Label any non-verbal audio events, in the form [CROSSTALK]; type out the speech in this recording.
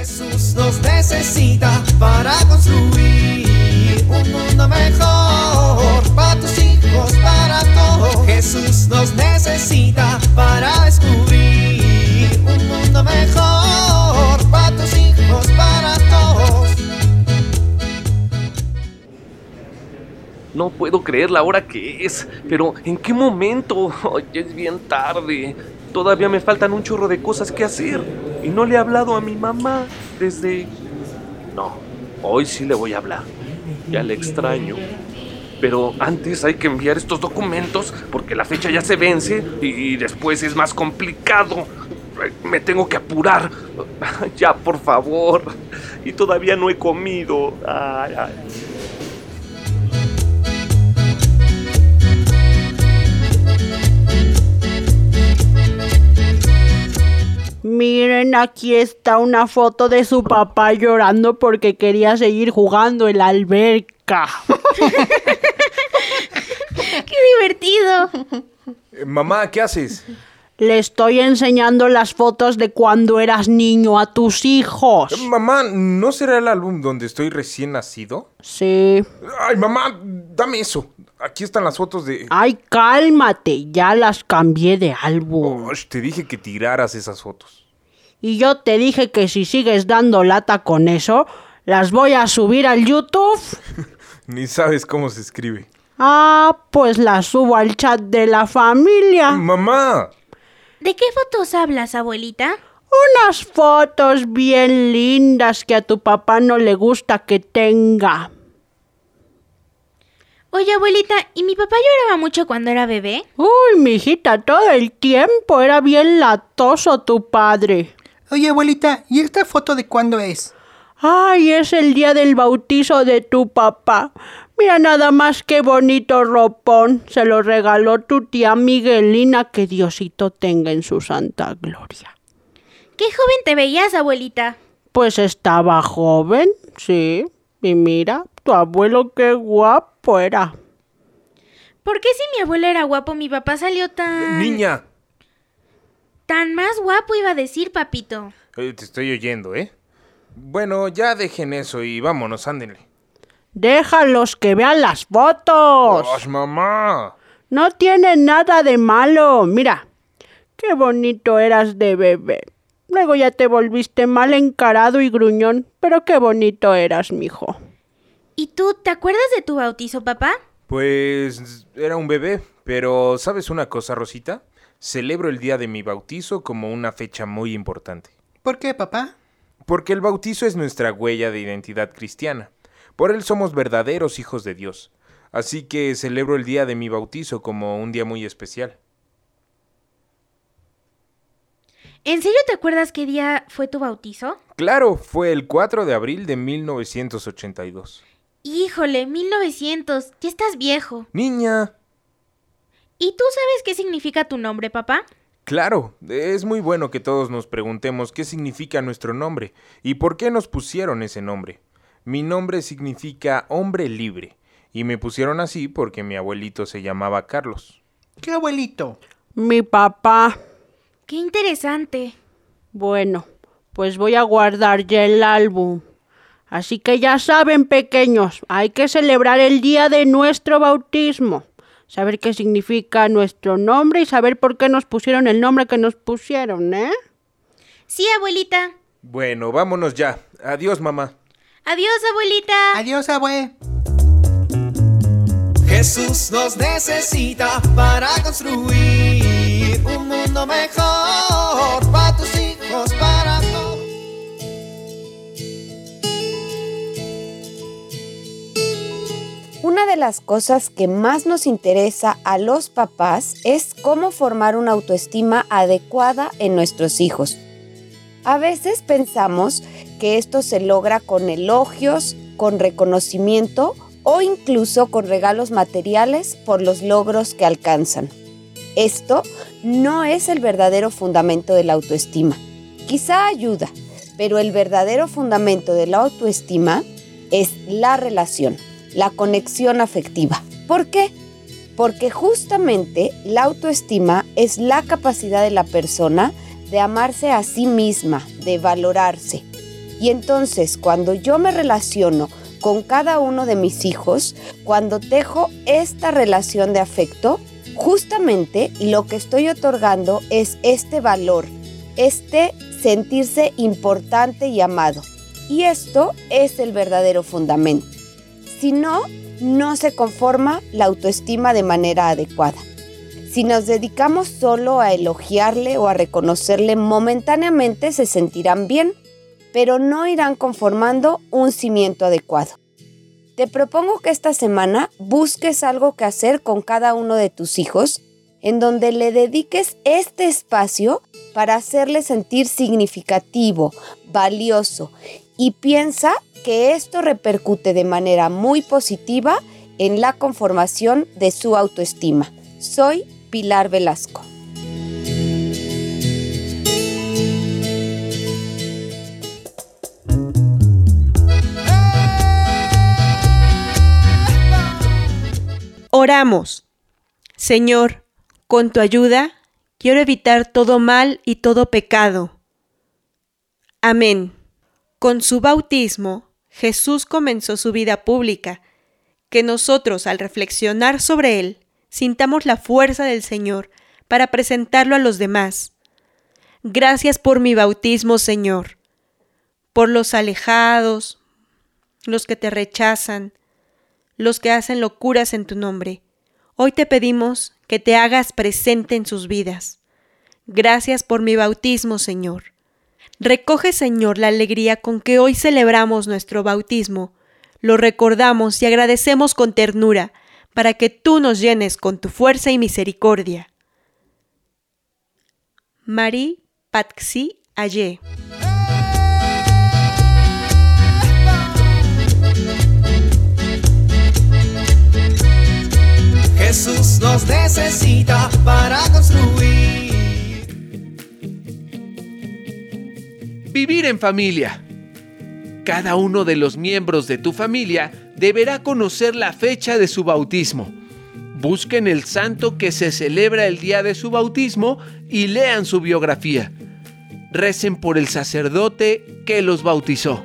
Jesús nos necesita para construir un mundo mejor para tus hijos, para todos. Jesús nos necesita para descubrir un mundo mejor para tus hijos, para todos. No puedo creer la hora que es, pero ¿en qué momento? Ya es bien tarde. Todavía me faltan un chorro de cosas que hacer. Y no le he hablado a mi mamá desde... No, hoy sí le voy a hablar. Ya le extraño. Pero antes hay que enviar estos documentos porque la fecha ya se vence y después es más complicado. Me tengo que apurar. [LAUGHS] Ya, por favor. Y todavía no he comido. Ay, ay. Miren, aquí está una foto de su papá llorando porque quería seguir jugando en la alberca. [LAUGHS] ¡Qué divertido! Eh, mamá, ¿qué haces? Le estoy enseñando las fotos de cuando eras niño a tus hijos. Eh, Mamá, ¿no será el álbum donde estoy recién nacido? Sí. Ay, mamá, dame eso. Aquí están las fotos de... Ay, cálmate, ya las cambié de álbum. Te dije que tiraras esas fotos. Y yo te dije que si sigues dando lata con eso, las voy a subir al YouTube. [LAUGHS] Ni sabes cómo se escribe. Ah, pues las subo al chat de la familia. Mamá. ¿De qué fotos hablas, abuelita? Unas fotos bien lindas que a tu papá no le gusta que tenga. Oye, abuelita, ¿y mi papá lloraba mucho cuando era bebé? Uy, mijita, todo el tiempo era bien latoso tu padre. Oye, abuelita, ¿y esta foto de cuándo es? Ay, es el día del bautizo de tu papá. Mira nada más qué bonito ropón. Se lo regaló tu tía Miguelina, que Diosito tenga en su santa gloria. ¿Qué joven te veías, abuelita? Pues estaba joven, sí. Y mira, tu abuelo qué guapo era. ¿Por qué si mi abuelo era guapo, mi papá salió tan... Niña. Tan más guapo iba a decir, papito. Te estoy oyendo, ¿eh? Bueno, ya dejen eso y vámonos, ándenle. Déjalos que vean las fotos. ¡Osh, mamá! No tiene nada de malo. Mira, qué bonito eras de bebé. Luego ya te volviste mal encarado y gruñón, pero qué bonito eras, mijo. ¿Y tú te acuerdas de tu bautizo, papá? Pues era un bebé, pero ¿sabes una cosa, Rosita? Celebro el día de mi bautizo como una fecha muy importante. ¿Por qué, papá? Porque el bautizo es nuestra huella de identidad cristiana. Por él somos verdaderos hijos de Dios. Así que celebro el día de mi bautizo como un día muy especial. ¿En serio te acuerdas qué día fue tu bautizo? Claro, fue el 4 de abril de 1982. Híjole, 1900. Ya estás viejo. Niña. ¿Y tú sabes qué significa tu nombre, papá? Claro, es muy bueno que todos nos preguntemos qué significa nuestro nombre y por qué nos pusieron ese nombre. Mi nombre significa hombre libre y me pusieron así porque mi abuelito se llamaba Carlos. ¿Qué abuelito? Mi papá. Qué interesante. Bueno, pues voy a guardar ya el álbum. Así que ya saben, pequeños, hay que celebrar el día de nuestro bautismo. Saber qué significa nuestro nombre y saber por qué nos pusieron el nombre que nos pusieron, ¿eh? Sí, abuelita. Bueno, vámonos ya. Adiós, mamá. Adiós, abuelita. Adiós, abue. Jesús nos necesita para construir un mundo mejor las cosas que más nos interesa a los papás es cómo formar una autoestima adecuada en nuestros hijos. A veces pensamos que esto se logra con elogios, con reconocimiento o incluso con regalos materiales por los logros que alcanzan. Esto no es el verdadero fundamento de la autoestima. Quizá ayuda, pero el verdadero fundamento de la autoestima es la relación, la conexión afectiva. ¿Por qué? Porque justamente la autoestima es la capacidad de la persona de amarse a sí misma, de valorarse. Y entonces cuando yo me relaciono con cada uno de mis hijos, cuando tejo esta relación de afecto, justamente lo que estoy otorgando es este valor, este sentirse importante y amado. Y esto es el verdadero fundamento. Si no, no se conforma la autoestima de manera adecuada. Si nos dedicamos solo a elogiarle o a reconocerle momentáneamente se sentirán bien, pero no irán conformando un cimiento adecuado. Te propongo que esta semana busques algo que hacer con cada uno de tus hijos en donde le dediques este espacio para hacerle sentir significativo, valioso y piensa que esto repercute de manera muy positiva en la conformación de su autoestima. Soy Pilar Velasco. Oramos. Señor, con tu ayuda, quiero evitar todo mal y todo pecado. Amén. Con su bautismo, Jesús comenzó su vida pública, que nosotros al reflexionar sobre él, sintamos la fuerza del Señor para presentarlo a los demás. Gracias por mi bautismo, Señor, por los alejados, los que te rechazan, los que hacen locuras en tu nombre. Hoy te pedimos que te hagas presente en sus vidas. Gracias por mi bautismo, Señor. Recoge, Señor, la alegría con que hoy celebramos nuestro bautismo. Lo recordamos y agradecemos con ternura para que tú nos llenes con tu fuerza y misericordia. Marie Patxi Aye. Jesús nos necesita para construir. Vivir en familia. Cada uno de los miembros de tu familia deberá conocer la fecha de su bautismo. Busquen el santo que se celebra el día de su bautismo y lean su biografía. Recen por el sacerdote que los bautizó.